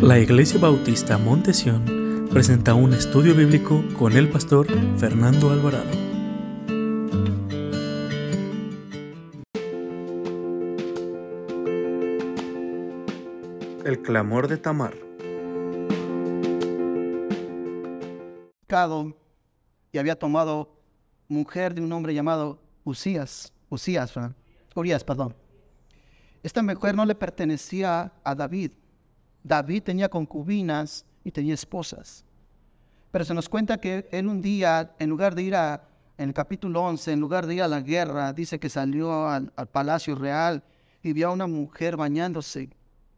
La Iglesia Bautista Montesión presenta un estudio bíblico con el pastor Fernando Alvarado. El clamor de Tamar. Y había tomado mujer de un hombre llamado Usías, Usías, Urias, perdón. Esta mujer no le pertenecía a David. David tenía concubinas y tenía esposas. Pero se nos cuenta que él un día, en lugar de ir a, en el capítulo 11, en lugar de ir a la guerra, dice que salió al, al palacio real y vio a una mujer bañándose.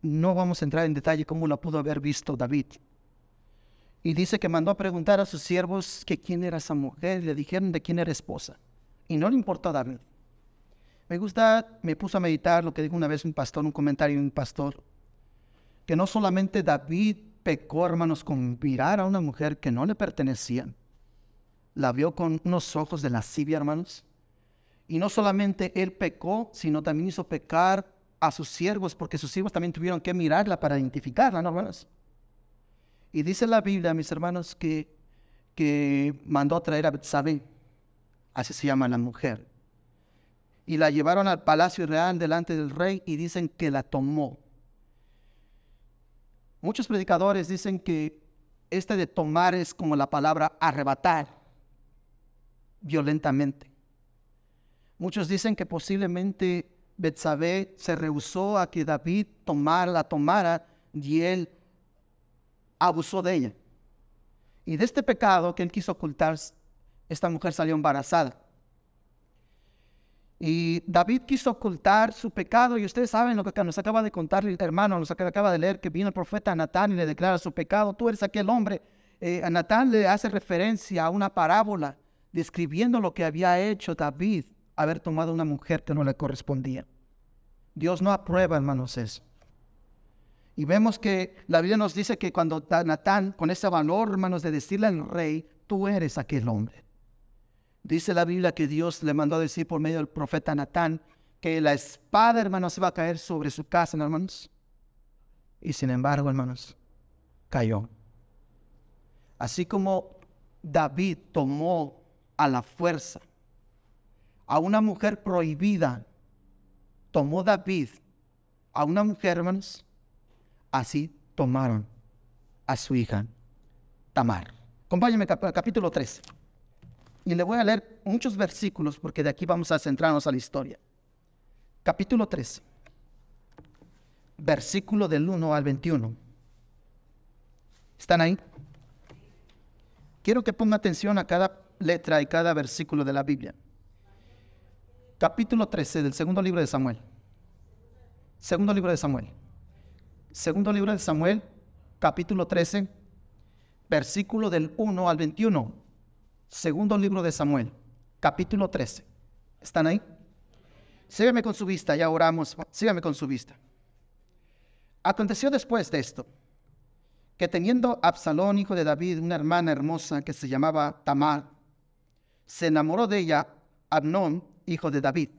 No vamos a entrar en detalle cómo la pudo haber visto David. Y dice que mandó a preguntar a sus siervos que quién era esa mujer. Le dijeron de quién era esposa. Y no le importó a David. Me gusta, me puso a meditar lo que dijo una vez un pastor, un comentario de un pastor, que no solamente David pecó, hermanos, con mirar a una mujer que no le pertenecía, la vio con unos ojos de lascivia, hermanos, y no solamente él pecó, sino también hizo pecar a sus siervos, porque sus siervos también tuvieron que mirarla para identificarla, ¿no, hermanos? Y dice la Biblia, mis hermanos, que, que mandó a traer a Betsabé, así se llama la mujer, y la llevaron al palacio real delante del rey y dicen que la tomó. Muchos predicadores dicen que este de tomar es como la palabra arrebatar violentamente. Muchos dicen que posiblemente Betsabé se rehusó a que David tomara, la tomara y él abusó de ella. Y de este pecado que él quiso ocultar, esta mujer salió embarazada. Y David quiso ocultar su pecado y ustedes saben lo que nos acaba de contar el hermano, nos acaba de leer que vino el profeta Natán y le declara su pecado. Tú eres aquel hombre. Eh, a Natán le hace referencia a una parábola describiendo lo que había hecho David, haber tomado una mujer que no le correspondía. Dios no aprueba, hermanos, eso. Y vemos que la Biblia nos dice que cuando Natán, con ese valor, hermanos, de decirle al rey, tú eres aquel hombre. Dice la Biblia que Dios le mandó a decir por medio del profeta Natán que la espada, hermanos, se va a caer sobre su casa, hermanos. Y sin embargo, hermanos, cayó. Así como David tomó a la fuerza a una mujer prohibida, tomó David a una mujer, hermanos, así tomaron a su hija Tamar. Acompáñenme al capítulo 3. Y le voy a leer muchos versículos porque de aquí vamos a centrarnos a la historia. Capítulo 3, versículo del 1 al 21. ¿Están ahí? Quiero que ponga atención a cada letra y cada versículo de la Biblia. Capítulo 13 del segundo libro de Samuel. Segundo libro de Samuel. Segundo libro de Samuel, capítulo 13, versículo del 1 al 21. Segundo libro de Samuel, capítulo 13. ¿Están ahí? Sígueme con su vista, ya oramos. Sígueme con su vista. Aconteció después de esto, que teniendo Absalón, hijo de David, una hermana hermosa que se llamaba Tamar, se enamoró de ella Abnón, hijo de David.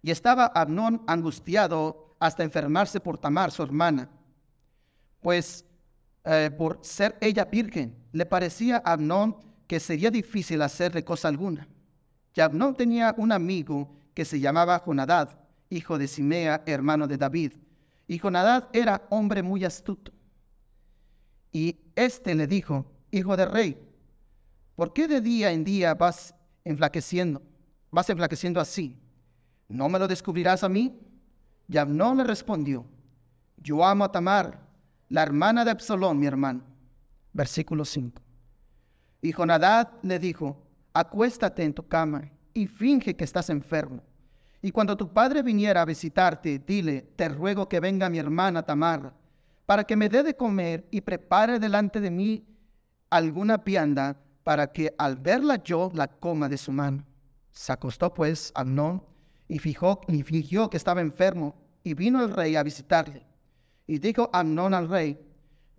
Y estaba Abnón angustiado hasta enfermarse por Tamar, su hermana, pues eh, por ser ella virgen, le parecía a Abnón que sería difícil hacerle cosa alguna. no tenía un amigo que se llamaba Jonadad, hijo de Simea, hermano de David. Y Jonadad era hombre muy astuto. Y éste le dijo, hijo de rey, ¿por qué de día en día vas enflaqueciendo? Vas enflaqueciendo así. ¿No me lo descubrirás a mí? Y no le respondió, yo amo a Tamar, la hermana de Absalón, mi hermano. Versículo 5. Y Jonadad le dijo, acuéstate en tu cama y finge que estás enfermo. Y cuando tu padre viniera a visitarte, dile, te ruego que venga mi hermana Tamar, para que me dé de comer y prepare delante de mí alguna vianda, para que al verla yo la coma de su mano. Se acostó pues Amnón y, y fingió que estaba enfermo, y vino el rey a visitarle. Y dijo Amnón al rey,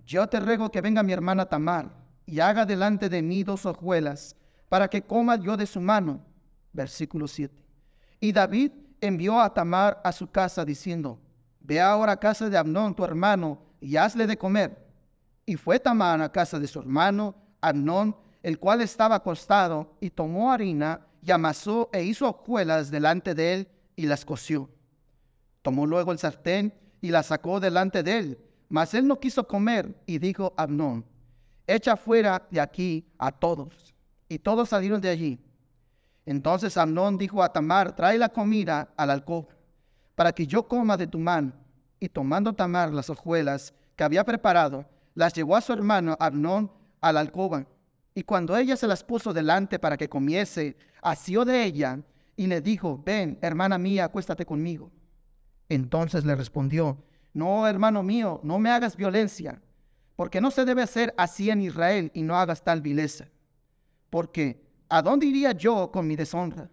yo te ruego que venga mi hermana Tamar y haga delante de mí dos hojuelas, para que coma yo de su mano. Versículo 7. Y David envió a Tamar a su casa diciendo, Ve ahora a casa de Amnón, tu hermano, y hazle de comer. Y fue Tamar a casa de su hermano Amnón, el cual estaba acostado, y tomó harina y amasó e hizo hojuelas delante de él y las coció. Tomó luego el sartén y la sacó delante de él, mas él no quiso comer y dijo Amnón, echa fuera de aquí a todos. Y todos salieron de allí. Entonces Amnón dijo a Tamar, trae la comida al alcoba, para que yo coma de tu mano. Y tomando Tamar las hojuelas que había preparado, las llevó a su hermano Amnón a la alcoba. Y cuando ella se las puso delante para que comiese, asió de ella y le dijo, ven, hermana mía, acuéstate conmigo. Entonces le respondió, no, hermano mío, no me hagas violencia, porque no se debe hacer así en Israel y no hagas tal vileza. Porque, ¿a dónde iría yo con mi deshonra?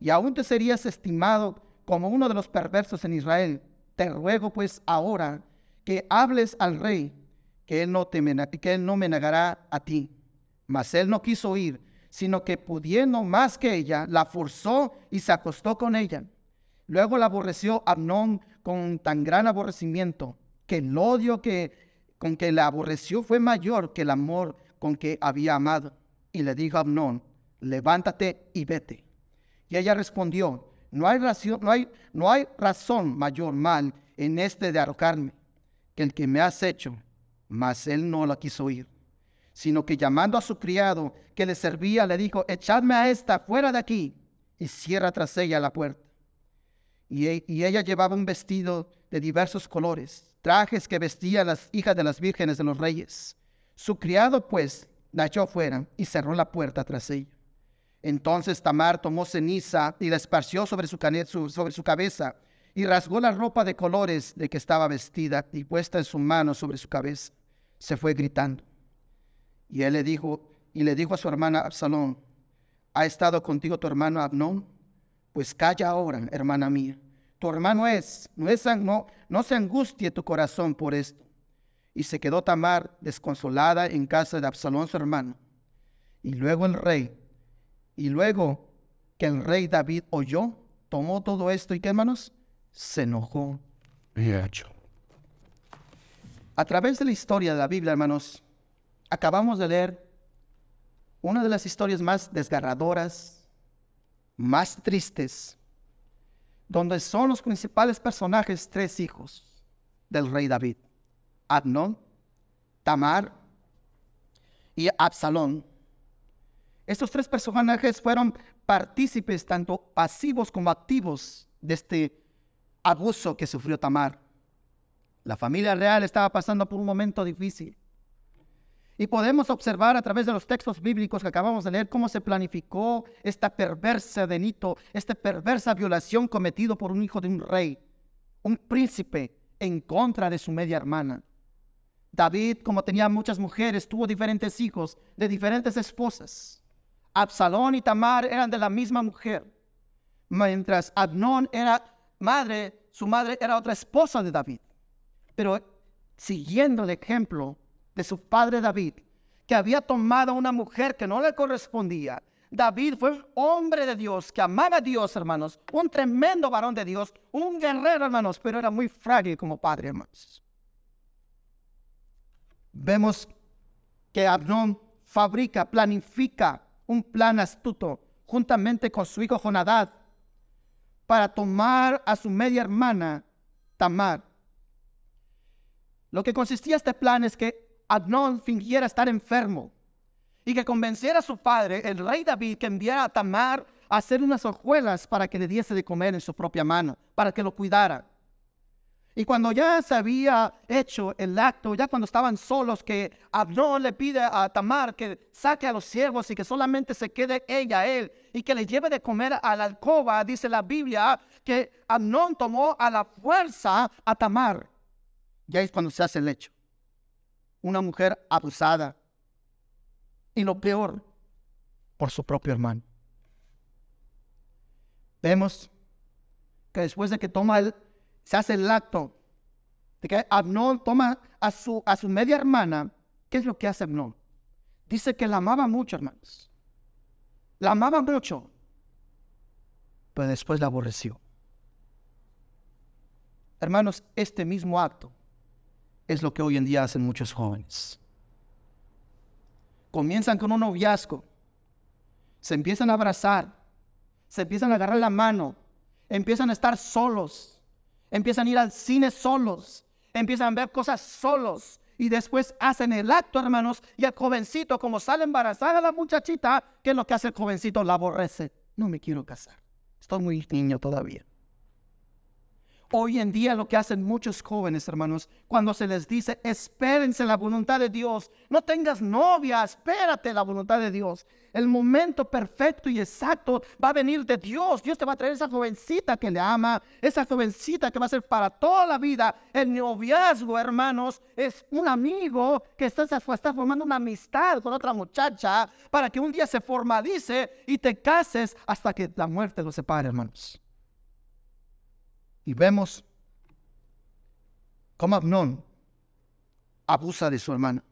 Y aún te serías estimado como uno de los perversos en Israel. Te ruego pues ahora que hables al rey, que él no, te que él no me negará a ti. Mas él no quiso ir, sino que pudiendo más que ella, la forzó y se acostó con ella. Luego la aborreció Abnón con tan gran aborrecimiento que el odio que, con que la aborreció fue mayor que el amor con que había amado. Y le dijo a Abnón, levántate y vete. Y ella respondió, no hay, razón, no, hay, no hay razón mayor mal en este de arrojarme que el que me has hecho. Mas él no la quiso oír, sino que llamando a su criado que le servía, le dijo, echadme a esta fuera de aquí y cierra tras ella la puerta. Y, ella llevaba un vestido de diversos colores, trajes que vestían las hijas de las vírgenes de los reyes. Su criado, pues, la echó fuera y cerró la puerta tras ella. Entonces Tamar tomó ceniza y la esparció sobre su, sobre su cabeza y rasgó la ropa de colores de que estaba vestida y puesta en su mano sobre su cabeza. Se fue gritando. Y él le dijo, y le dijo a su hermana Absalón, ¿ha estado contigo tu hermano Abnón? Pues calla ahora, hermana mía. Tu hermano es, no, es, no, no se angustie tu corazón por esto. Y se quedó Tamar desconsolada en casa de Absalón su hermano. Y luego el rey, y luego que el rey David oyó, tomó todo esto y qué hermanos, se enojó. A través de la historia de la Biblia, hermanos, acabamos de leer una de las historias más desgarradoras, más tristes, donde son los principales personajes tres hijos del rey David, Adnón, Tamar y Absalón. Estos tres personajes fueron partícipes tanto pasivos como activos de este abuso que sufrió Tamar. La familia real estaba pasando por un momento difícil. Y podemos observar a través de los textos bíblicos que acabamos de leer cómo se planificó esta perversa delito, esta perversa violación cometido por un hijo de un rey, un príncipe en contra de su media hermana. David, como tenía muchas mujeres, tuvo diferentes hijos de diferentes esposas. Absalón y Tamar eran de la misma mujer, mientras Abnón era madre, su madre era otra esposa de David. Pero siguiendo el ejemplo de su padre David, que había tomado a una mujer que no le correspondía. David fue un hombre de Dios, que amaba a Dios, hermanos, un tremendo varón de Dios, un guerrero, hermanos, pero era muy frágil como padre, hermanos. Vemos que Abnón fabrica, planifica un plan astuto juntamente con su hijo Jonadad para tomar a su media hermana Tamar. Lo que consistía este plan es que Adnón fingiera estar enfermo y que convenciera a su padre, el rey David, que enviara a Tamar a hacer unas hojuelas para que le diese de comer en su propia mano, para que lo cuidara. Y cuando ya se había hecho el acto, ya cuando estaban solos, que Abnón le pide a Tamar que saque a los siervos y que solamente se quede ella, él, y que le lleve de comer a la alcoba, dice la Biblia, que Abnón tomó a la fuerza a Tamar. Ya es cuando se hace el hecho una mujer abusada. Y lo peor, por su propio hermano. Vemos que después de que toma el, se hace el acto, de que Abnón toma a su, a su media hermana, ¿qué es lo que hace Abnón? Dice que la amaba mucho, hermanos. La amaba mucho, pero después la aborreció. Hermanos, este mismo acto es lo que hoy en día hacen muchos jóvenes. Comienzan con un noviazgo, se empiezan a abrazar, se empiezan a agarrar la mano, empiezan a estar solos, empiezan a ir al cine solos, empiezan a ver cosas solos, y después hacen el acto, hermanos, y el jovencito, como sale embarazada la muchachita, ¿qué es lo que hace el jovencito? La aborrece. No me quiero casar. Estoy muy niño todavía. Hoy en día lo que hacen muchos jóvenes, hermanos, cuando se les dice, espérense la voluntad de Dios, no tengas novia, espérate la voluntad de Dios. El momento perfecto y exacto va a venir de Dios. Dios te va a traer esa jovencita que le ama, esa jovencita que va a ser para toda la vida. El noviazgo, hermanos, es un amigo que está, formando una amistad con otra muchacha para que un día se formalice y te cases hasta que la muerte los separe, hermanos. Y vemos cómo Abnón abusa de su hermana.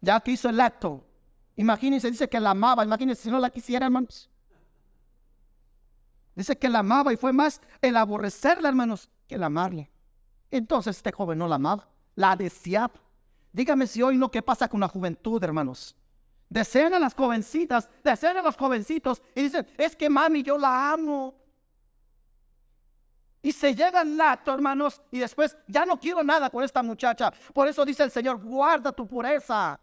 Ya que hizo el acto, imagínense, dice que la amaba, imagínense si no la quisiera, hermanos. Dice que la amaba y fue más el aborrecerla, hermanos, que el amarle. Entonces este joven no la amaba, la deseaba. Dígame si hoy no, ¿qué pasa con la juventud, hermanos? Desean a las jovencitas, desean a los jovencitos y dicen, es que mami, yo la amo. Y se llega al lato, hermanos, y después ya no quiero nada con esta muchacha. Por eso dice el Señor, guarda tu pureza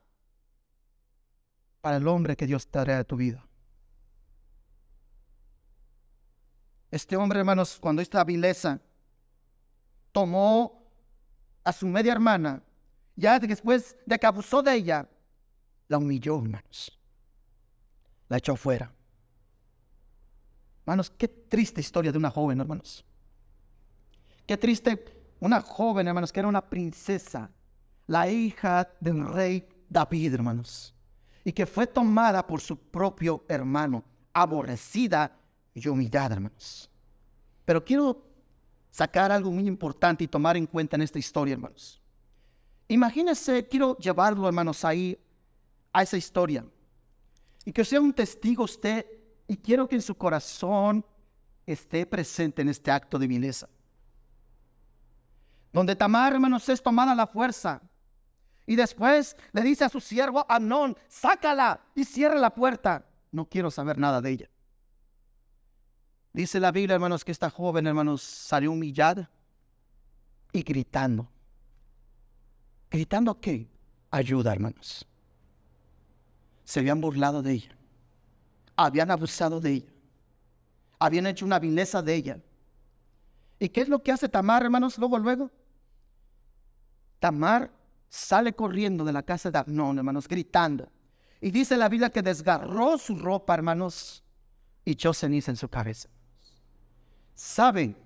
para el hombre que Dios te hará de tu vida. Este hombre, hermanos, cuando esta vileza tomó a su media hermana, ya después de que abusó de ella, la humilló, hermanos. La echó fuera. Hermanos, qué triste historia de una joven, hermanos. Qué triste, una joven, hermanos, que era una princesa, la hija del rey David, hermanos, y que fue tomada por su propio hermano, aborrecida y humillada, hermanos. Pero quiero sacar algo muy importante y tomar en cuenta en esta historia, hermanos. Imagínense, quiero llevarlo, hermanos, ahí, a esa historia. Y que sea un testigo usted, y quiero que en su corazón esté presente en este acto de vileza donde Tamar, hermanos, es tomada la fuerza. Y después le dice a su siervo Amnón, sácala y cierra la puerta. No quiero saber nada de ella. Dice la Biblia, hermanos, que esta joven, hermanos, salió humillada y gritando. ¿Gritando qué? Ayuda, hermanos. Se habían burlado de ella. Habían abusado de ella. Habían hecho una vileza de ella. ¿Y qué es lo que hace Tamar, hermanos, luego, luego? Tamar sale corriendo de la casa de Abnón, hermanos, gritando. Y dice la Biblia que desgarró su ropa, hermanos, y echó ceniza en su cabeza. Saben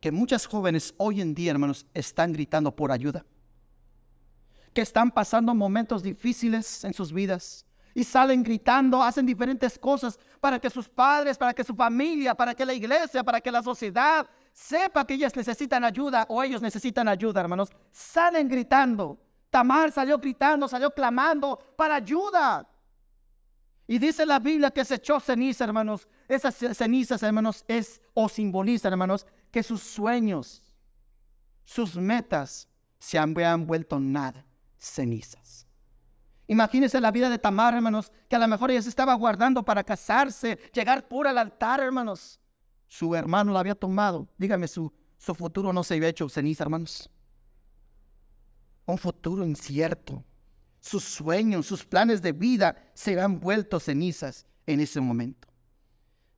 que muchas jóvenes hoy en día, hermanos, están gritando por ayuda. Que están pasando momentos difíciles en sus vidas. Y salen gritando, hacen diferentes cosas para que sus padres, para que su familia, para que la iglesia, para que la sociedad sepa que ellas necesitan ayuda o ellos necesitan ayuda, hermanos, salen gritando. Tamar salió gritando, salió clamando para ayuda. Y dice la Biblia que se echó ceniza, hermanos. Esas cenizas, hermanos, es o simbolizan, hermanos, que sus sueños, sus metas se han vuelto nada, cenizas. Imagínense la vida de Tamar, hermanos, que a lo mejor ella se estaba guardando para casarse, llegar pura al altar, hermanos su hermano la había tomado. Dígame, su, su futuro no se había hecho ceniza, hermanos. Un futuro incierto. Sus sueños, sus planes de vida se habían vuelto cenizas en ese momento.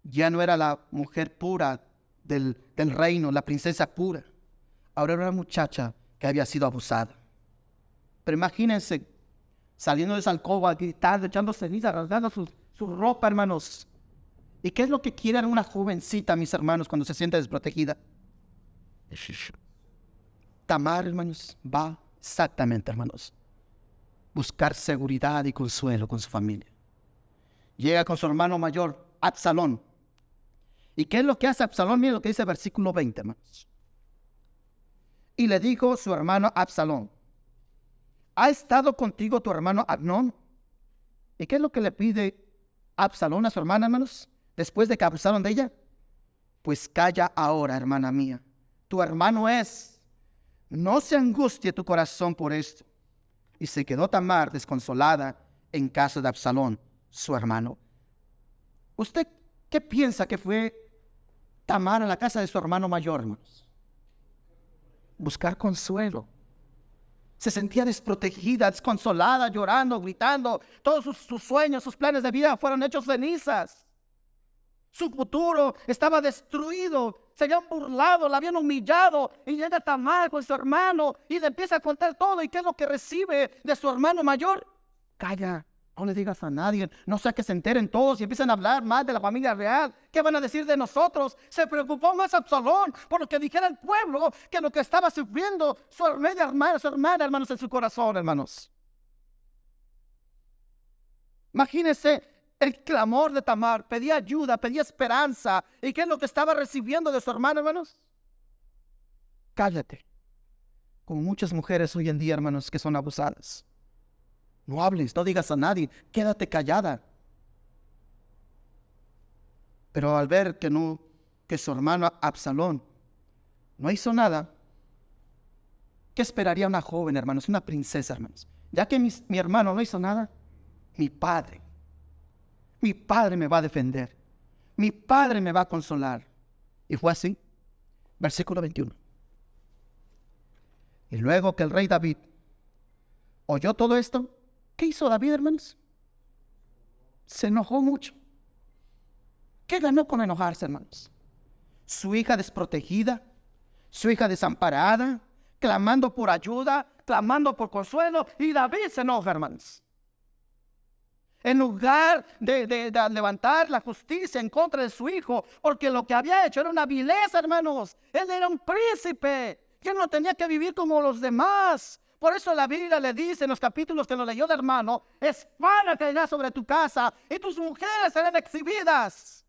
Ya no era la mujer pura del, del reino, la princesa pura. Ahora era una muchacha que había sido abusada. Pero imagínense, saliendo de esa alcoba, gritando, echando ceniza, rasgando su, su ropa, hermanos, ¿Y qué es lo que quiere una jovencita, mis hermanos, cuando se siente desprotegida? Tamar, hermanos, va exactamente, hermanos, buscar seguridad y consuelo con su familia. Llega con su hermano mayor, Absalón. ¿Y qué es lo que hace Absalón? Miren lo que dice el versículo 20, hermanos. Y le dijo su hermano Absalón, ¿ha estado contigo tu hermano Abnón? ¿Y qué es lo que le pide Absalón a su hermana, hermanos? Después de que abusaron de ella? Pues calla ahora, hermana mía. Tu hermano es. no se angustie tu corazón por esto. Y se quedó Tamar desconsolada en casa de Absalón, su hermano. ¿Usted qué piensa que fue Tamar a la casa de su hermano mayor, hermanos? Buscar consuelo. Se sentía desprotegida, desconsolada, llorando, gritando. Todos sus, sus sueños, sus planes de vida fueron hechos cenizas. Su futuro estaba destruido. Se habían burlado, la habían humillado. Y llega Tamar con su hermano y le empieza a contar todo. ¿Y qué es lo que recibe de su hermano mayor? Calla, no le digas a nadie. No sea que se enteren todos y empiezan a hablar más de la familia real. ¿Qué van a decir de nosotros? Se preocupó más Absalón por lo que dijera el pueblo que lo que estaba sufriendo su media hermana, su hermana, hermanos, en su corazón, hermanos. Imagínense el clamor de Tamar, pedía ayuda, pedía esperanza. ¿Y qué es lo que estaba recibiendo de su hermano, hermanos? Cállate. Como muchas mujeres hoy en día, hermanos, que son abusadas. No hables, no digas a nadie, quédate callada. Pero al ver que no, que su hermano Absalón no hizo nada, ¿qué esperaría una joven, hermanos? Una princesa, hermanos. Ya que mi, mi hermano no hizo nada, mi padre mi padre me va a defender. Mi padre me va a consolar. Y fue así. Versículo 21. Y luego que el rey David oyó todo esto, ¿qué hizo David, hermanos? Se enojó mucho. ¿Qué ganó con enojarse, hermanos? Su hija desprotegida, su hija desamparada, clamando por ayuda, clamando por consuelo, y David se enoja, hermanos. En lugar de, levantar la justicia en contra de su hijo, porque lo que había hecho era una vileza, hermanos. Él era un príncipe, que no tenía que vivir como los demás. Por eso la Biblia le dice en los capítulos que lo leyó el hermano, espada caerá sobre tu casa y tus mujeres serán exhibidas.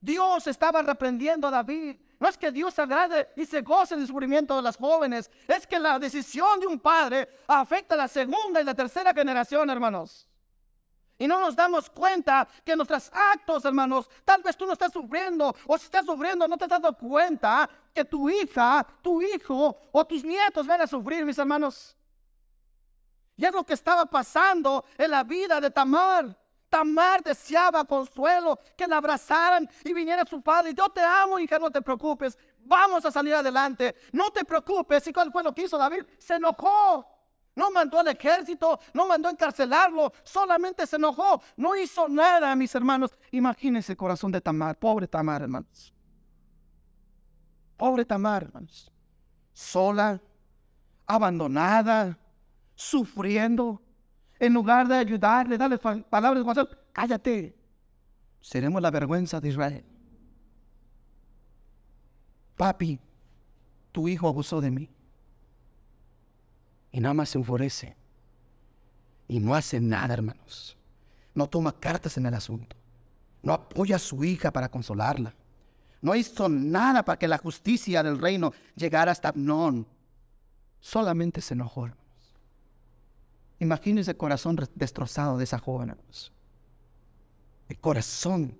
Dios estaba reprendiendo a David. No es que Dios se agrade y se goce del sufrimiento de las jóvenes, es que la decisión de un padre afecta a la segunda y la tercera generación, hermanos. Y no nos damos cuenta que nuestros actos, hermanos, tal vez tú no estás sufriendo o si estás sufriendo no te has dado cuenta que tu hija, tu hijo o tus nietos van a sufrir, mis hermanos. Y es lo que estaba pasando en la vida de Tamar. Tamar deseaba consuelo, que la abrazaran y viniera su padre. Yo te amo, hija, no te preocupes. Vamos a salir adelante. No te preocupes. ¿Y cuál fue lo que hizo David? Se enojó. No mandó al ejército, no mandó a encarcelarlo, solamente se enojó, no hizo nada, mis hermanos. Imagínense el corazón de Tamar, pobre Tamar, hermanos. Pobre Tamar, hermanos. Sola, abandonada, sufriendo. En lugar de ayudarle, darle palabras de cállate. Seremos la vergüenza de Israel. Papi, tu hijo abusó de mí y nada más se enfurece. Y no hace nada, hermanos. No toma cartas en el asunto. No apoya a su hija para consolarla. No hizo nada para que la justicia del reino llegara hasta Abnón. Solamente se enojó, hermanos. Imagínense el corazón destrozado de esa joven, hermanos. El corazón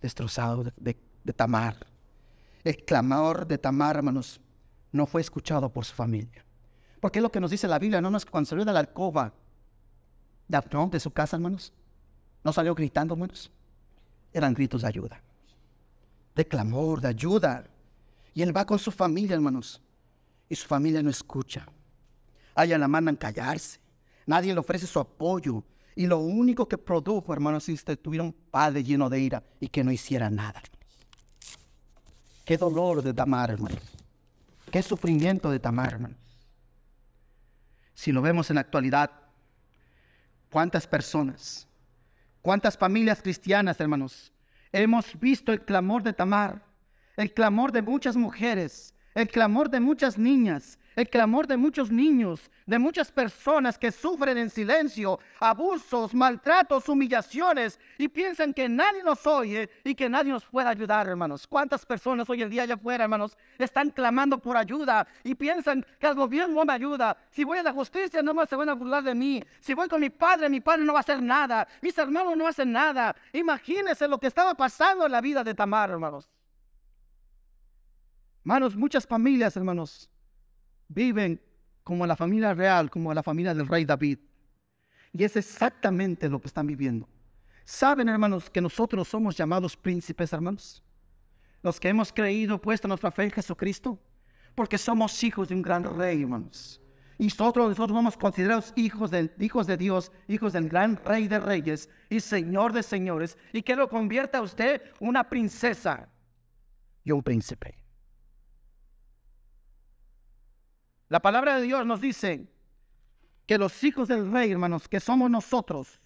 destrozado de, de Tamar. El clamor de Tamar, hermanos, no fue escuchado por su familia. Porque es lo que nos dice la Biblia, no cuando salió de la alcoba de de su casa, hermanos. No salió gritando, hermanos. Eran gritos de ayuda. De clamor, de ayuda. Y él va con su familia, hermanos. Y su familia no escucha. A ella la mandan callarse. Nadie le ofrece su apoyo. Y lo único que produjo, hermanos, es que tuviera un padre lleno de ira y que no hiciera nada. Qué dolor de Tamar, hermanos. Qué sufrimiento de Tamar, hermanos. Si lo vemos en la actualidad, ¿cuántas personas, cuántas familias cristianas, hermanos, hemos visto el clamor de Tamar, el clamor de muchas mujeres, el clamor de muchas niñas, el clamor de muchos niños, de muchas personas que sufren en silencio abusos, maltratos, humillaciones y piensan que nadie nos oye y que nadie nos puede ayudar, hermanos. ¿Cuántas personas hoy en día allá afuera, hermanos, están clamando por ayuda y piensan que el gobierno no me ayuda? Si voy a la justicia, no más se van a burlar de mí. Si voy con mi padre, mi padre no va a hacer nada. Mis hermanos no hacen nada. Imagínense lo que estaba pasando en la vida de Tamar, hermanos. Hermanos, muchas familias, hermanos, viven como la familia real, como la familia del rey David. Y es exactamente lo que están viviendo. ¿Saben, hermanos, que nosotros somos llamados príncipes, hermanos? Los que hemos creído, puesto nuestra fe en Jesucristo, porque somos hijos de un gran rey, hermanos. Y nosotros, nosotros somos considerados hijos de, hijos de Dios, hijos del gran rey de reyes y señor de señores, y que lo convierta a usted una princesa y un príncipe. La palabra de Dios nos dice que los hijos del rey, hermanos, que somos nosotros,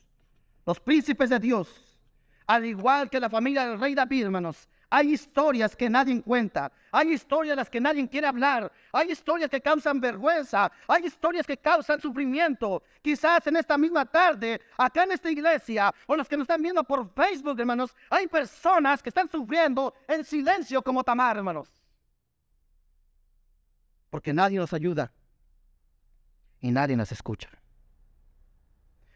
los príncipes de Dios, al igual que la familia del rey David, hermanos, hay historias que nadie cuenta, hay historias las que nadie quiere hablar, hay historias que causan vergüenza, hay historias que causan sufrimiento. Quizás en esta misma tarde, acá en esta iglesia, o los que nos están viendo por Facebook, hermanos, hay personas que están sufriendo en silencio como Tamar, hermanos. Porque nadie nos ayuda y nadie nos escucha.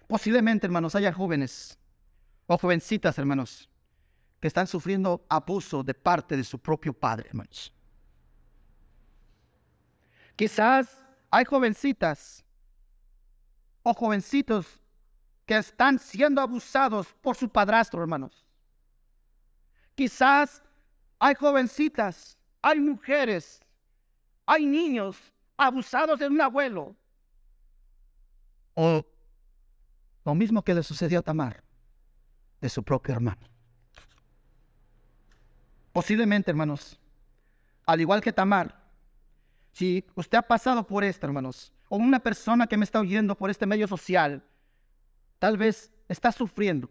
Posiblemente, hermanos, haya jóvenes o jovencitas, hermanos, que están sufriendo abuso de parte de su propio padre, hermanos. Quizás hay jovencitas o jovencitos que están siendo abusados por su padrastro, hermanos. Quizás hay jovencitas, hay mujeres, hay niños abusados de un abuelo. O lo mismo que le sucedió a Tamar, de su propio hermano. Posiblemente, hermanos, al igual que Tamar, si usted ha pasado por esto, hermanos, o una persona que me está oyendo por este medio social, tal vez está sufriendo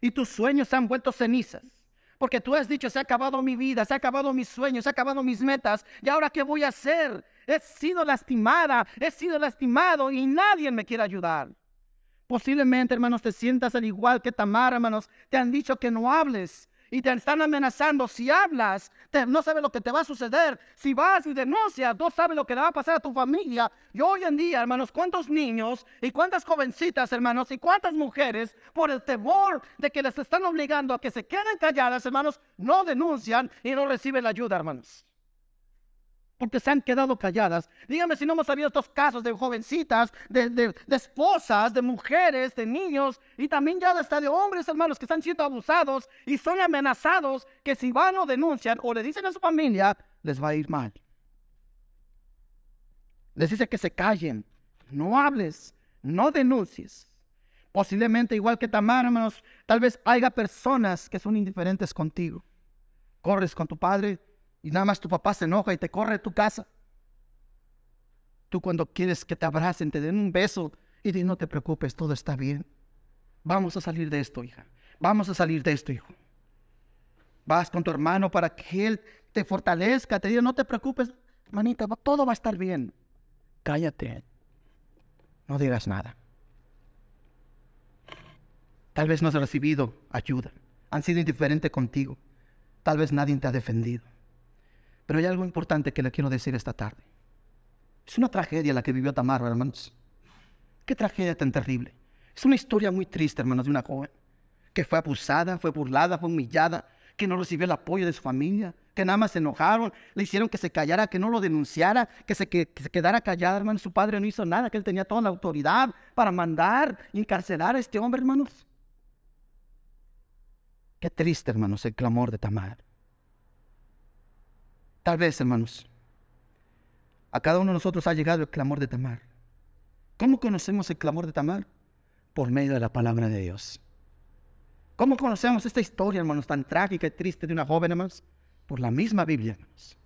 y tus sueños se han vuelto cenizas. Porque tú has dicho, se ha acabado mi vida, se ha acabado mis sueños, se ha acabado mis metas. ¿Y ahora qué voy a hacer? He sido lastimada, he sido lastimado y nadie me quiere ayudar. Posiblemente, hermanos, te sientas al igual que Tamar, hermanos. Te han dicho que no hables, y te están amenazando. Si hablas, no sabes lo que te va a suceder. Si vas y denuncias, no sabes lo que le va a pasar a tu familia. Y hoy en día, hermanos, cuántos niños y cuántas jovencitas, hermanos, y cuántas mujeres, por el temor de que les están obligando a que se queden calladas, hermanos, no denuncian y no reciben la ayuda, hermanos porque se han quedado calladas. Dígame si no hemos sabido estos casos de jovencitas, de, esposas, de mujeres, de niños y también ya hasta de hombres, hermanos, que están siendo abusados y son amenazados que si van o denuncian o le dicen a su familia, les va a ir mal. Les dice que se callen, no hables, no denuncies. Posiblemente igual que Tamar, hermanos, tal vez haya personas que son indiferentes contigo. Corres con tu padre, y nada más tu papá se enoja y te corre de tu casa. Tú cuando quieres que te abracen, te den un beso y di, no te preocupes, todo está bien. Vamos a salir de esto, hija. Vamos a salir de esto, hijo. Vas con tu hermano para que él te fortalezca, te diga, no te preocupes, manita, todo va a estar bien. Cállate. No digas nada. Tal vez no has recibido ayuda. Han sido indiferentes contigo. Tal vez nadie te ha defendido. Pero hay algo importante que le quiero decir esta tarde. Es una tragedia la que vivió Tamar, hermanos. Qué tragedia tan terrible. Es una historia muy triste, hermanos, de una joven que fue abusada, fue burlada, fue humillada, que no recibió el apoyo de su familia, que nada más se enojaron, le hicieron que se callara, que no lo denunciara, que se, que, se quedara callada, hermanos. Su padre no hizo nada, que él tenía toda la autoridad para mandar y encarcelar a este hombre, hermanos. Qué triste, hermanos, el clamor de Tamar. Tal vez, hermanos, a cada uno de nosotros ha llegado el clamor de Tamar. ¿Cómo conocemos el clamor de Tamar? Por medio de la palabra de Dios. ¿Cómo conocemos esta historia, hermanos, tan trágica y triste de una joven, hermanos? Por la misma Biblia, hermanos.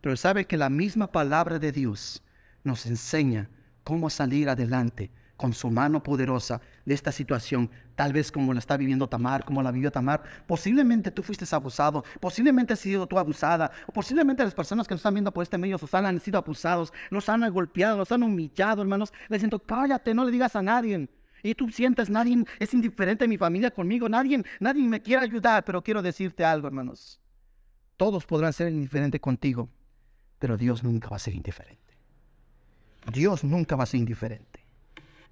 Pero sabe que la misma palabra de Dios nos enseña cómo salir adelante con su mano poderosa de esta situación, tal vez como la está viviendo Tamar, como la vivió Tamar. Posiblemente tú fuiste abusado, posiblemente has sido tú abusada, o posiblemente las personas que nos están viendo por este medio social han sido abusados, los han golpeado, los han humillado, hermanos. Les siento, cállate, no le digas a nadie. Y tú sientes, nadie es indiferente en mi familia conmigo, nadie, nadie me quiere ayudar, pero quiero decirte algo, hermanos. Todos podrán ser indiferentes contigo, pero Dios nunca va a ser indiferente. Dios nunca va a ser indiferente.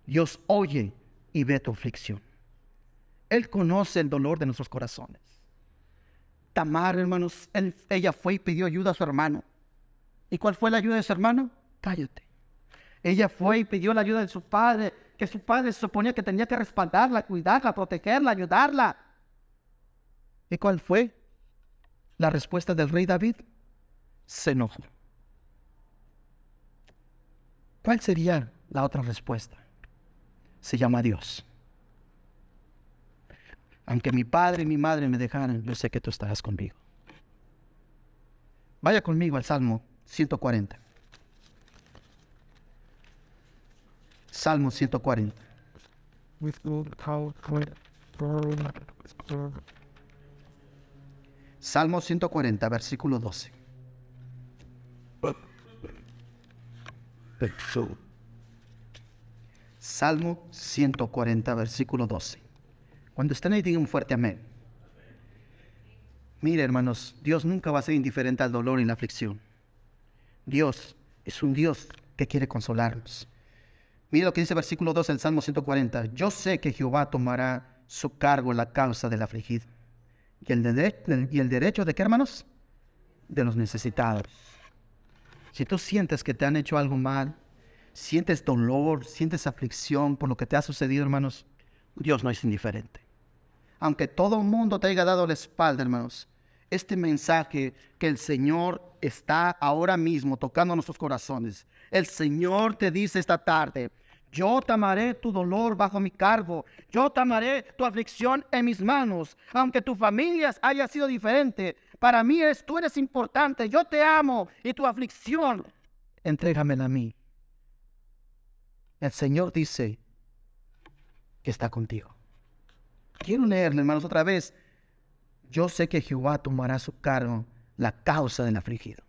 Dios oye y ve tu aflicción. Él conoce el dolor de nuestros corazones. Tamar, hermanos, ella fue y pidió ayuda a su hermano. ¿Y cuál fue la ayuda de su hermano? cállate. Ella fue y pidió la ayuda de su padre, que su padre suponía que tenía que respaldarla, cuidarla, protegerla, ayudarla. ¿Y cuál fue la respuesta del rey David? Se enojó. ¿Cuál sería la otra respuesta? Se llama Dios. Aunque mi padre y mi madre me dejaran, yo sé que tú estarás conmigo. Vaya conmigo al Salmo 140. Salmo 140. Salmo 140, versículo 12. Salmo 140, versículo 12. Cuando estén ahí, digan un fuerte amén. Mire, hermanos, Dios nunca va a ser indiferente al dolor y la aflicción. Dios es un Dios que quiere consolarnos. Mire lo que dice el versículo 2 del Salmo 140. Yo sé que Jehová tomará su cargo la causa del afligido. ¿Y ¿Y el derecho de qué, hermanos? De los necesitados. Si tú sientes que te han hecho algo mal, sientes dolor, sientes aflicción por lo que te ha sucedido, hermanos, Dios no es indiferente. Aunque todo el mundo te haya dado la espalda, hermanos, este mensaje que el Señor está ahora mismo tocando nuestros corazones. El Señor te dice esta tarde, yo tomaré tu dolor bajo mi cargo. Yo tomaré tu aflicción en mis manos. Aunque tu familia haya sido diferente, para mí eres, tú eres importante. Yo te amo y tu aflicción, entrégamela a mí. El Señor dice que está contigo. Quiero leerle, hermanos, otra vez. Yo sé que Jehová tomará su cargo la causa del afligido.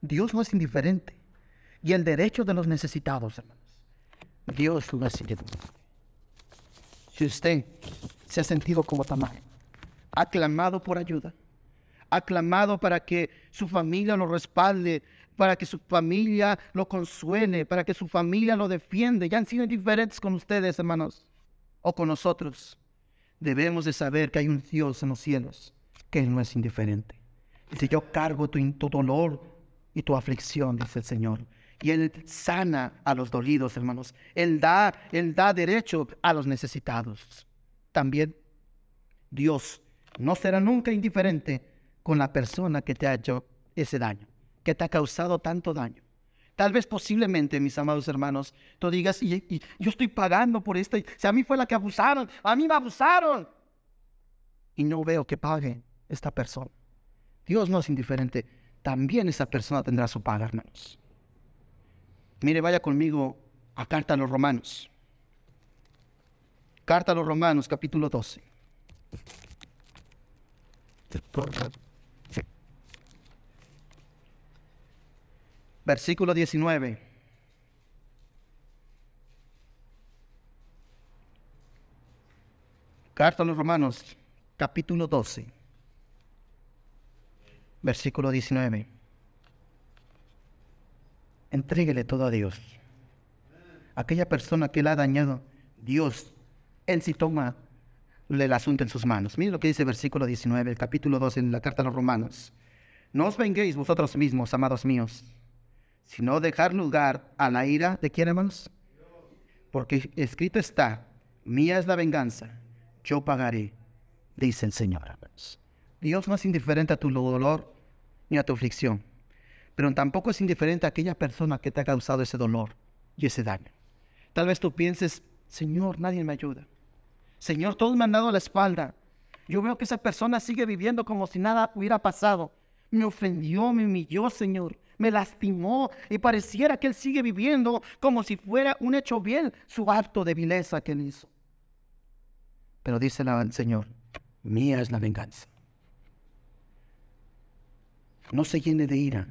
Dios no es indiferente. Y el derecho de los necesitados, hermanos. Dios no es indiferente. Si usted se ha sentido como Tamar, ha clamado por ayuda, ha clamado para que su familia lo respalde, para que su familia lo consuele, para que su familia lo defiende. Ya han sido indiferentes con ustedes, hermanos, o con nosotros. Debemos de saber que hay un Dios en los cielos, que no es indiferente. Dice, yo cargo tu, tu dolor y tu aflicción, dice el Señor. Y Él sana a los dolidos, hermanos. Él da, Él da derecho a los necesitados. También Dios no será nunca indiferente con la persona que te ha hecho ese daño, que te ha causado tanto daño. Tal vez posiblemente, mis amados hermanos, tú digas, y, yo estoy pagando por esto, si a mí fue la que abusaron, a mí me abusaron. Y no veo que pague esta persona. Dios no es indiferente, también esa persona tendrá su paga, hermanos. Mire, vaya conmigo a Carta a los Romanos. Carta a los Romanos, capítulo 12. Versículo 19. Carta a los Romanos, capítulo 12. Versículo 19. Entréguele todo a Dios. Aquella persona que le ha dañado, Dios, Él sí toma el asunto en sus manos. Mire lo que dice el versículo 19, el capítulo 2 en la carta a los romanos. No os venguéis vosotros mismos, amados míos, sino dejar lugar a la ira de quién, hermanos. Porque escrito está, mía es la venganza, yo pagaré, dice el Señor. Dios no es indiferente a tu dolor ni a tu aflicción pero tampoco es indiferente a aquella persona que te ha causado ese dolor y ese daño. Tal vez tú pienses, Señor, nadie me ayuda. Señor, todos me han dado la espalda. Yo veo que esa persona sigue viviendo como si nada hubiera pasado. Me ofendió, me humilló, Señor. Me lastimó y pareciera que Él sigue viviendo como si fuera un hecho bien su acto de vileza que Él hizo. Pero dice el Señor, mía es la venganza. No se llene de ira,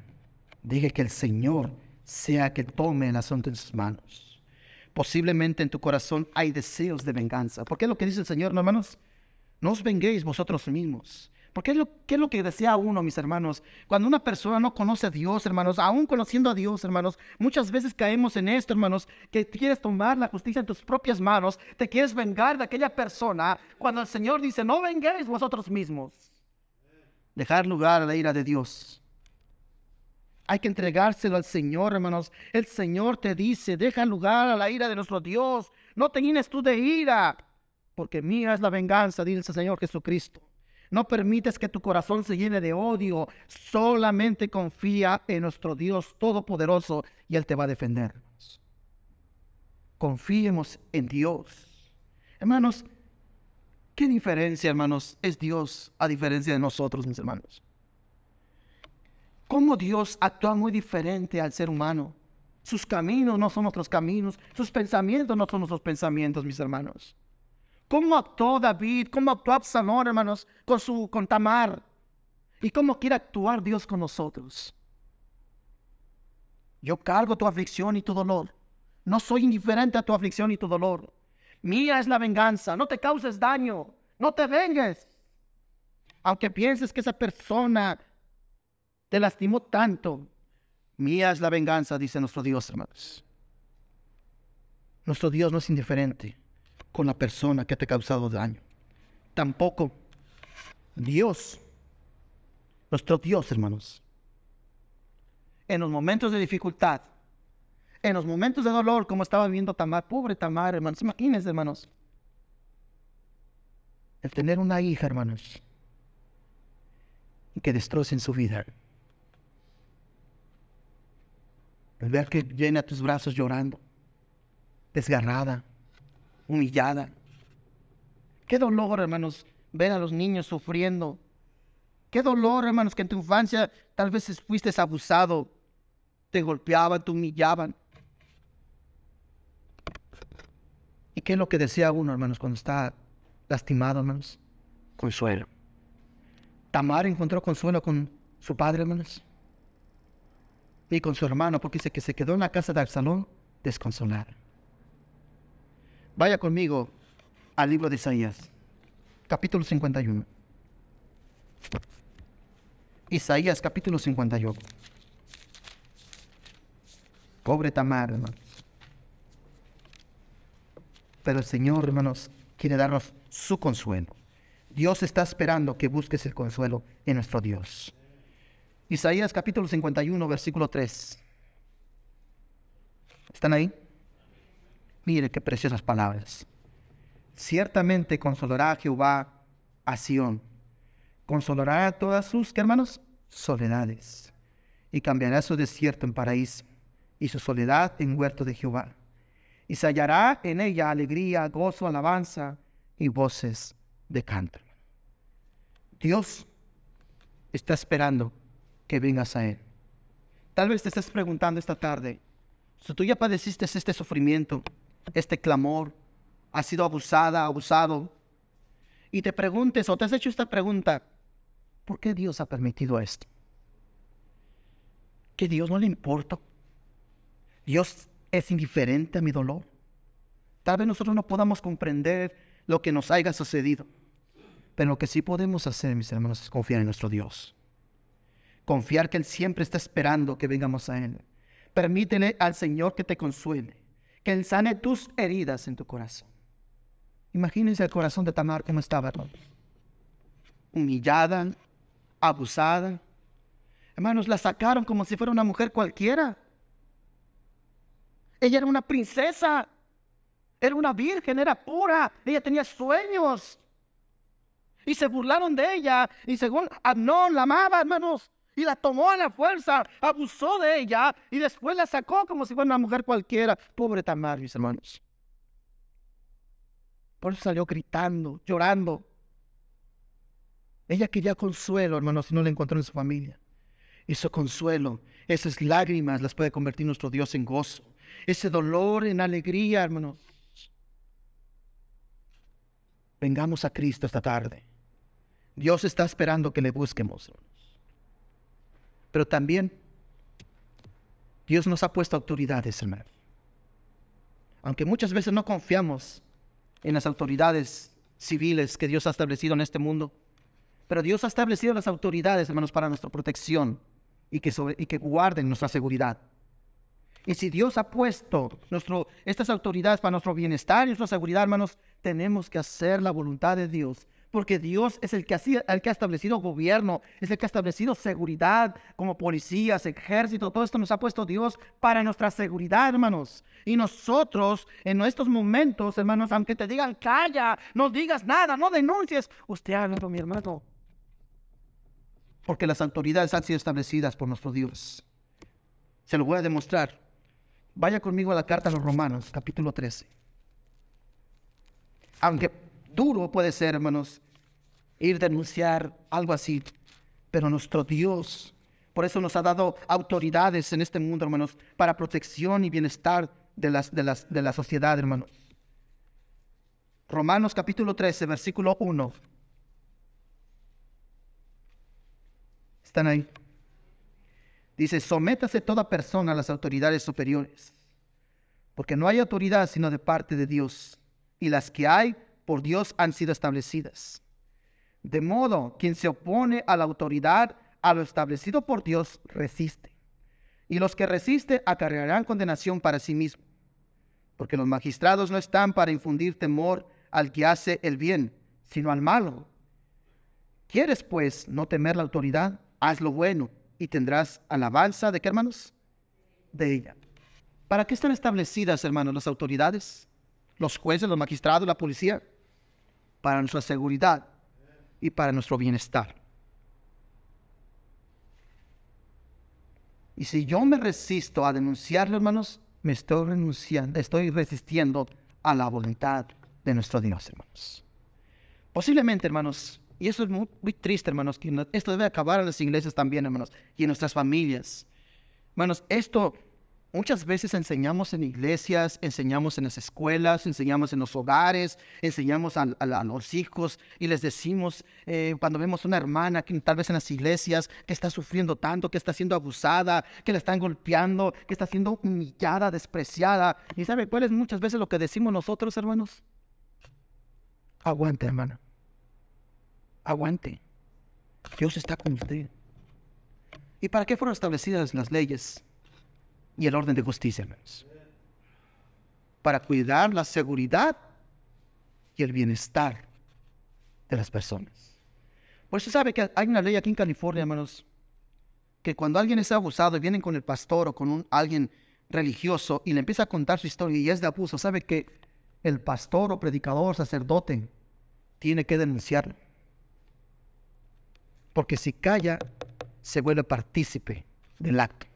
Dije que el Señor sea que tome el asunto en sus manos. Posiblemente en tu corazón hay deseos de venganza. ¿Por qué es lo que dice el Señor, no, hermanos? No os venguéis vosotros mismos. Porque es lo, ¿qué es lo que desea uno, mis hermanos? Cuando una persona no conoce a Dios, hermanos, aún conociendo a Dios, hermanos, muchas veces caemos en esto, hermanos, que quieres tomar la justicia en tus propias manos, te quieres vengar de aquella persona, cuando el Señor dice, no venguéis vosotros mismos. Dejar lugar a la ira de Dios Hay que entregárselo al Señor, hermanos. El Señor te dice, deja lugar a la ira de nuestro Dios. No te llenes tú de ira, porque mía es la venganza, dice el Señor Jesucristo. No permites que tu corazón se llene de odio. Solamente confía en nuestro Dios Todopoderoso y Él te va a defender. Confiemos en Dios. Hermanos, ¿qué diferencia, hermanos, es Dios a diferencia de nosotros, mis hermanos? cómo Dios actúa muy diferente al ser humano. Sus caminos no son nuestros caminos, sus pensamientos no son nuestros pensamientos, mis hermanos. ¿Cómo actuó David? ¿Cómo actuó Absalón, hermanos, con su con Tamar? ¿Y cómo quiere actuar Dios con nosotros? Yo cargo tu aflicción y tu dolor. No soy indiferente a tu aflicción y tu dolor. Mía es la venganza. No te causes daño. No te vengues. Aunque pienses que esa persona te lastimó tanto. Mía es la venganza, dice nuestro Dios, hermanos. Nuestro Dios no es indiferente con la persona que te ha causado daño. Tampoco Dios, nuestro Dios, hermanos, en los momentos de dificultad, en los momentos de dolor, como estaba viendo Tamar, pobre Tamar, hermanos, imagínense, hermanos, el tener una hija, hermanos, que destrocen su vida. El ver que llena tus brazos llorando, desgarrada, humillada. Qué dolor, hermanos, ver a los niños sufriendo. Qué dolor, hermanos, que en tu infancia tal vez fuiste abusado, te golpeaban, te humillaban. ¿Y qué es lo que desea uno, hermanos, cuando está lastimado, hermanos? Consuelo. Tamar encontró consuelo con su padre, hermanos y con su hermano, porque dice que se quedó en la casa de Absalón desconsolada. Vaya conmigo al libro de Isaías, capítulo 51. Isaías, capítulo 51. Pobre Tamar, hermanos. Pero el Señor, hermanos, quiere darnos su consuelo. Dios está esperando que busques el consuelo en nuestro Dios. Isaías capítulo 51, versículo 3. ¿Están ahí? Mire qué preciosas palabras. Ciertamente consolará a Jehová a Sión. Consolará a todas sus, ¿qué hermanos? Soledades. Y cambiará su desierto en paraíso y su soledad en huerto de Jehová. Y se hallará en ella alegría, gozo, alabanza y voces de canto. Dios está esperando que vengas a Él. Tal vez te estés preguntando esta tarde, si tú ya padeciste este sufrimiento, este clamor, has sido abusada, abusado, y te preguntes o te has hecho esta pregunta, ¿por qué Dios ha permitido esto? ¿Que Dios no le importa? ¿Dios es indiferente a mi dolor? Tal vez nosotros no podamos comprender lo que nos haya sucedido, pero lo que sí podemos hacer, mis hermanos, es confiar en nuestro Dios. Confiar que Él siempre está esperando que vengamos a Él. Permítele al Señor que te consuele, que Él sane tus heridas en tu corazón. Imagínense el corazón de Tamar como estaba, hermanos. Humillada, abusada. Hermanos, la sacaron como si fuera una mujer cualquiera. Ella era una princesa, era una virgen, era pura, ella tenía sueños. Y se burlaron de ella. Y según Abnón la amaba, hermanos y la tomó a la fuerza, abusó de ella y después la sacó como si fuera una mujer cualquiera. Pobre Tamar, mis hermanos. Por eso salió gritando, llorando. Ella quería consuelo, hermanos, si no la encontró en su familia. Eso consuelo, esas lágrimas las puede convertir nuestro Dios en gozo. Ese dolor en alegría, hermanos. Vengamos a Cristo esta tarde. Dios está esperando que le busquemos. Pero también Dios nos ha puesto autoridades, hermano. Aunque muchas veces no confiamos en las autoridades civiles que Dios ha establecido en este mundo, pero Dios ha establecido las autoridades, hermanos, para nuestra protección y que, y que guarden nuestra seguridad. Y si Dios ha puesto nuestro, estas autoridades para nuestro bienestar y nuestra seguridad, hermanos, tenemos que hacer la voluntad de Dios porque Dios es el que, ha, el que ha establecido gobierno, es el que ha establecido seguridad, como policías, ejército, todo esto nos ha puesto Dios para nuestra seguridad, hermanos. Y nosotros, en estos momentos, hermanos, aunque te digan, calla, no digas nada, no denuncies, usted hágalo, mi hermano. Porque las autoridades han sido establecidas por nuestro Dios. Se lo voy a demostrar. Vaya conmigo a la carta a los Romanos, capítulo 13. Aunque duro puede ser, hermanos, ir a denunciar algo así, pero nuestro Dios, por eso nos ha dado autoridades en este mundo, hermanos, para protección y bienestar de, las, de, las, de la sociedad, hermanos. Romanos capítulo 13, versículo 1. ¿Están ahí? Dice, sométase toda persona a las autoridades superiores, porque no hay autoridad sino de parte de Dios, y las que hay por Dios han sido establecidas. De modo, quien se opone a la autoridad, a lo establecido por Dios, resiste. Y los que resisten acarrearán condenación para sí mismos, porque los magistrados no están para infundir temor al que hace el bien, sino al malo. ¿Quieres pues no temer la autoridad? Haz lo bueno y tendrás alabanza de qué hermanos? De ella. ¿Para qué están establecidas, hermanos, las autoridades? Los jueces, los magistrados, la policía. Para nuestra seguridad y para nuestro bienestar. Y si yo me resisto a denunciarlo, hermanos, me estoy renunciando, estoy resistiendo a la voluntad de nuestro Dios, hermanos. Posiblemente, hermanos, y eso es muy, triste, hermanos, que esto debe acabar en las iglesias también, hermanos, y en nuestras familias. Hermanos, esto muchas veces enseñamos en iglesias, enseñamos en las escuelas, enseñamos en los hogares, enseñamos a, los hijos y les decimos eh, cuando vemos una hermana que tal vez en las iglesias que está sufriendo tanto, que está siendo abusada, que la están golpeando, que está siendo humillada, despreciada. ¿Y sabe cuál es muchas veces lo que decimos nosotros, hermanos? Aguante, hermana aguante. Dios está con usted. ¿Y para qué fueron establecidas las leyes y el orden de justicia, hermanos? Para cuidar la seguridad y el bienestar de las personas. Por eso sabe que hay una ley aquí en California, hermanos, que cuando alguien es abusado y vienen con el pastor o con un, alguien religioso y le empieza a contar su historia y es de abuso, sabe que el pastor o predicador, sacerdote, tiene que denunciarlo. Porque si calla, se vuelve partícipe del acto.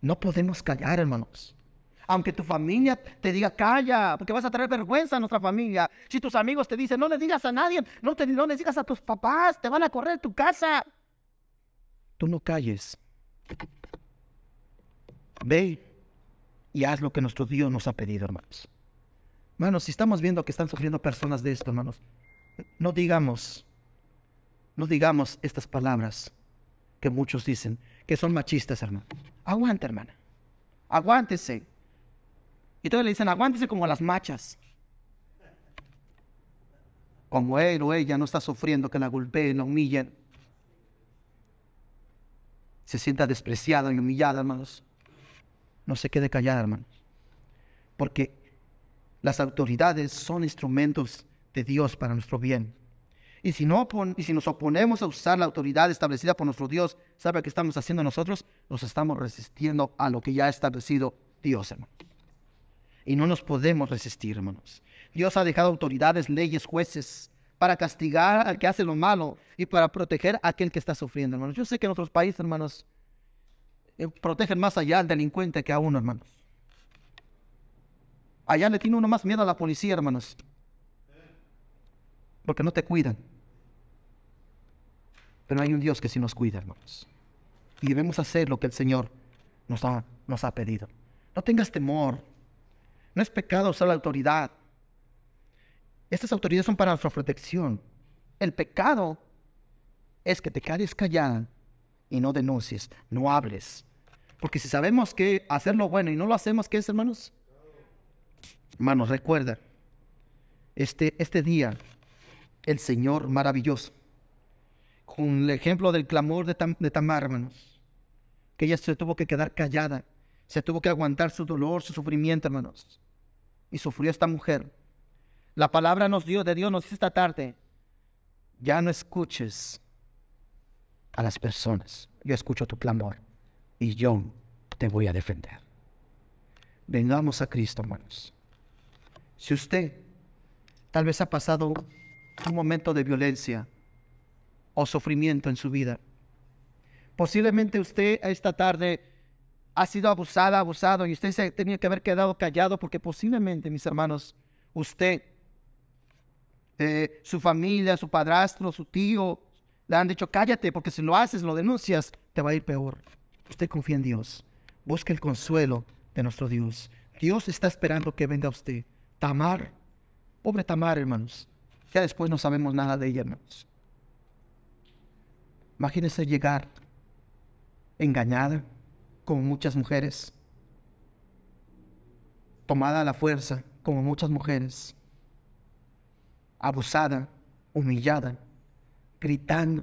No podemos callar, hermanos. Aunque tu familia te diga calla, porque vas a traer vergüenza a nuestra familia. Si tus amigos te dicen no le digas a nadie, no, te, le digas a tus papás, te van a correr tu casa. Tú no calles. Ve y haz lo que nuestro Dios nos ha pedido, hermanos. Hermanos, si estamos viendo que están sufriendo personas de esto, hermanos, no digamos, no digamos estas palabras que muchos dicen, que son machistas, hermano. Aguante, hermana. Aguántese. Y todos le dicen, aguántese como las machas. Como él o ella no está sufriendo que la golpeen, la humillen. Se sienta despreciada y humillada, hermanos. No se quede callada, hermanos. Porque las autoridades son instrumentos de Dios para nuestro bien. Y si, no, y si nos oponemos a usar la autoridad establecida por nuestro Dios, ¿sabe qué estamos haciendo nosotros? Nos estamos resistiendo a lo que ya ha establecido Dios, hermano. Y no nos podemos resistir, hermanos. Dios ha dejado autoridades, leyes, jueces para castigar al que hace lo malo y para proteger a aquel que está sufriendo, hermanos. Yo sé que en otros países, hermanos, eh, protegen más allá al delincuente que a uno, hermanos. Allá le tiene uno más miedo a la policía, hermanos. Porque no te cuidan. Pero hay un Dios que sí nos cuida, hermanos. Y debemos hacer lo que el Señor nos ha, nos ha pedido. No tengas temor. No es pecado usar la autoridad. Estas autoridades son para nuestra protección. El pecado es que te quedes callada y no denuncies, no hables. Porque si sabemos que hacer lo bueno y no lo hacemos, ¿qué es, hermanos? Hermanos, recuerda, este, este día, el Señor maravilloso con el ejemplo del clamor de, Tamar, hermanos. Que ella se tuvo que quedar callada, se tuvo que aguantar su dolor, su sufrimiento, hermanos. Y sufrió esta mujer. La palabra nos dio, de Dios nos dice esta tarde, ya no escuches a las personas, yo escucho tu clamor y yo te voy a defender. Vengamos a Cristo, hermanos. Si usted tal vez ha pasado un momento de violencia o sufrimiento en su vida, posiblemente usted esta tarde ha sido abusada, abusado y usted se tenía que haber quedado callado porque posiblemente, mis hermanos, usted, eh, su familia, su padrastro, su tío, le han dicho cállate porque si lo haces, lo denuncias, te va a ir peor. Usted confía en Dios. Busque el consuelo de nuestro Dios. Dios está esperando que venga usted. Tamar, pobre Tamar, hermanos. Ya después no sabemos nada de ella, hermanos. Imagínese llegar engañada, como muchas mujeres, tomada a la fuerza, como muchas mujeres, abusada, humillada, gritando,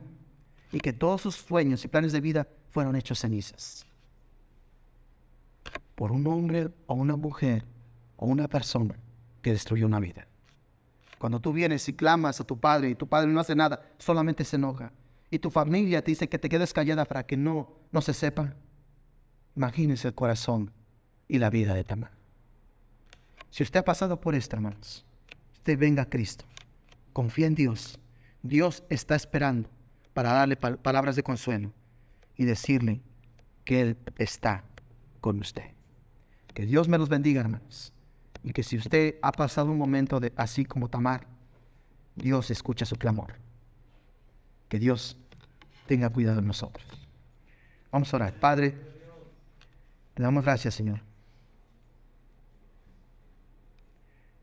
y que todos sus sueños y planes de vida fueron hechos cenizas por un hombre o una mujer o una persona que destruyó una vida. Cuando tú vienes y clamas a tu padre y tu padre no hace nada, solamente se enoja. Y tu familia te dice que te quedes callada para que no, no se sepa. Imagínese el corazón y la vida de Tamar. Si usted ha pasado por esto, hermanos, usted venga a Cristo. Confía en Dios. Dios está esperando para darle palabras de consuelo y decirle que Él está con usted. Que Dios me los bendiga, hermanos. Y que si usted ha pasado un momento de así como Tamar, Dios escucha su clamor. Que Dios tenga cuidado de nosotros. Vamos a orar. Padre, te damos gracias, Señor.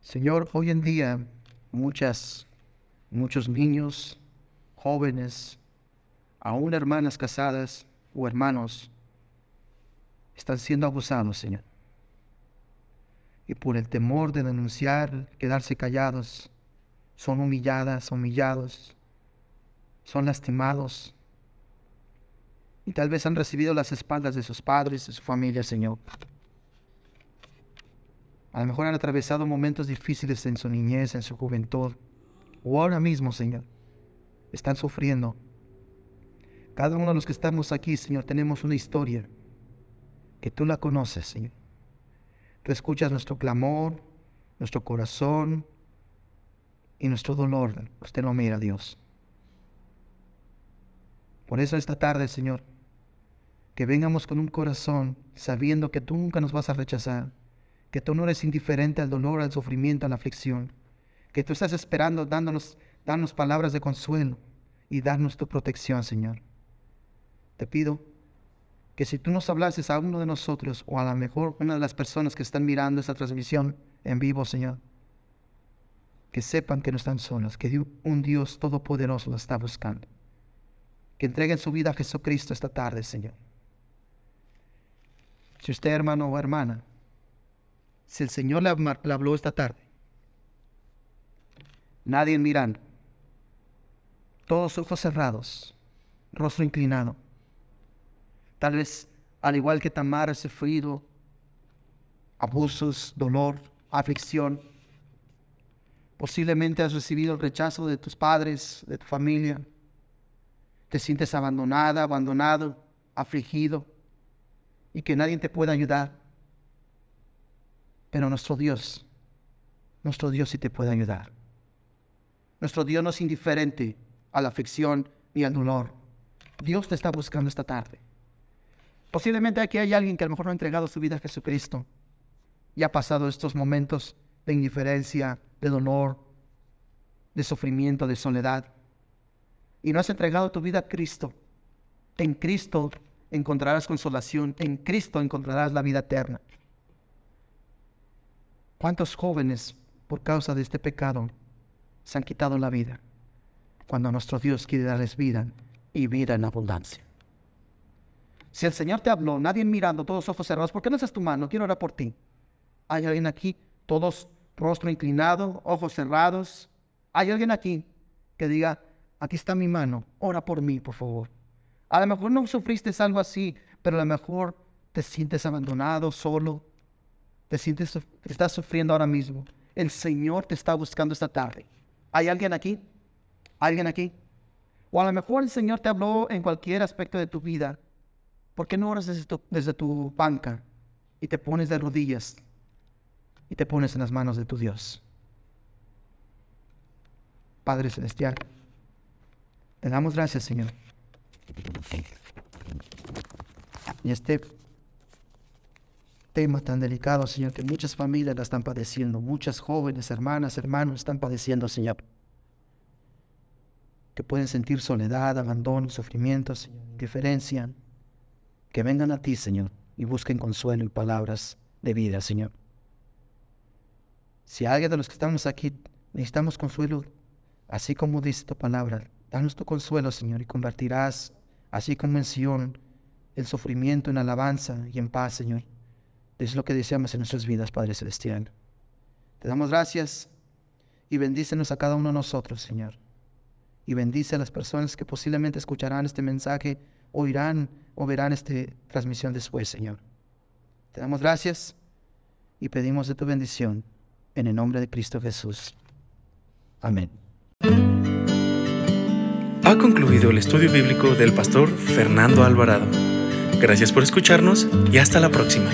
Señor, hoy en día muchas, muchos niños, jóvenes, aún hermanas casadas o hermanos, están siendo abusados, Señor y por el temor de denunciar, quedarse callados, son humilladas, humillados, son lastimados y tal vez han recibido las espaldas de sus padres, de su familia, Señor. A lo mejor han atravesado momentos difíciles en su niñez, en su juventud, o ahora mismo, Señor, están sufriendo. Cada uno de los que estamos aquí, Señor, tenemos una historia que tú la conoces, Señor. Tú escuchas nuestro clamor, nuestro corazón y nuestro dolor. Usted no mira, Dios. Por eso esta tarde, Señor, que vengamos con un corazón sabiendo que tú nunca nos vas a rechazar, que tú no eres indiferente al dolor, al sufrimiento, a la aflicción, que tú estás esperando dándonos, dándonos palabras de consuelo y darnos tu protección, Señor. Te pido que si tú nos hablases a uno de nosotros o a lo mejor una de las personas que están mirando esta transmisión en vivo, Señor, que sepan que no están solos, que un Dios todopoderoso lo está buscando. Que entreguen su vida a Jesucristo esta tarde, Señor. Si usted, hermano o hermana, si el Señor le, habló esta tarde, nadie mirando, todos ojos cerrados, rostro inclinado, Tal vez, al igual que Tamar, ha sufrido abusos, dolor, aflicción. Posiblemente has recibido el rechazo de tus padres, de tu familia. Te sientes abandonada, abandonado, afligido y que nadie te pueda ayudar. Pero nuestro Dios, nuestro Dios sí te puede ayudar. Nuestro Dios no es indiferente a la aflicción ni al dolor. Dios te está buscando esta tarde. Posiblemente aquí hay alguien que a lo mejor no ha entregado su vida a Jesucristo y ha pasado estos momentos de indiferencia, de dolor, de sufrimiento, de soledad. Y no has entregado tu vida a Cristo. En Cristo encontrarás consolación, en Cristo encontrarás la vida eterna. ¿Cuántos jóvenes por causa de este pecado se han quitado la vida? Cuando nuestro Dios quiere darles vida y vida en abundancia. Si el Señor te habló, nadie mirando, todos ojos cerrados, ¿por qué no haces tu mano? Quiero orar por ti. Hay alguien aquí, todos rostro inclinado, ojos cerrados. Hay alguien aquí que diga, aquí está mi mano, ora por mí, por favor. A lo mejor no sufriste algo así, pero a lo mejor te sientes abandonado, solo. Te sientes, estás sufriendo ahora mismo. El Señor te está buscando esta tarde. ¿Hay alguien aquí? ¿Alguien aquí? O a lo mejor el Señor te habló en cualquier aspecto de tu vida. ¿Por qué no oras desde tu, desde tu banca y te pones de rodillas y te pones en las manos de tu Dios? Padre Celestial, te damos gracias, Señor. Y este tema tan delicado, Señor, que muchas familias la están padeciendo, muchas jóvenes, hermanas, hermanos están padeciendo, Señor. Que pueden sentir soledad, abandono, sufrimiento, Señor, indiferencia. Que vengan a ti, Señor, y busquen consuelo y palabras de vida, Señor. Si alguien de los que estamos aquí necesitamos consuelo, así como dice tu palabra, danos tu consuelo, Señor, y convertirás, así como en Sion, el sufrimiento en alabanza y en paz, Señor. Es lo que deseamos en nuestras vidas, Padre Celestial. Te damos gracias y bendícenos a cada uno de nosotros, Señor. Y bendice a las personas que posiblemente escucharán este mensaje, oirán o verán esta transmisión después, Señor. Te damos gracias y pedimos de tu bendición en el nombre de Cristo Jesús. Amén. Ha concluido el estudio bíblico del pastor Fernando Alvarado. Gracias por escucharnos y hasta la próxima.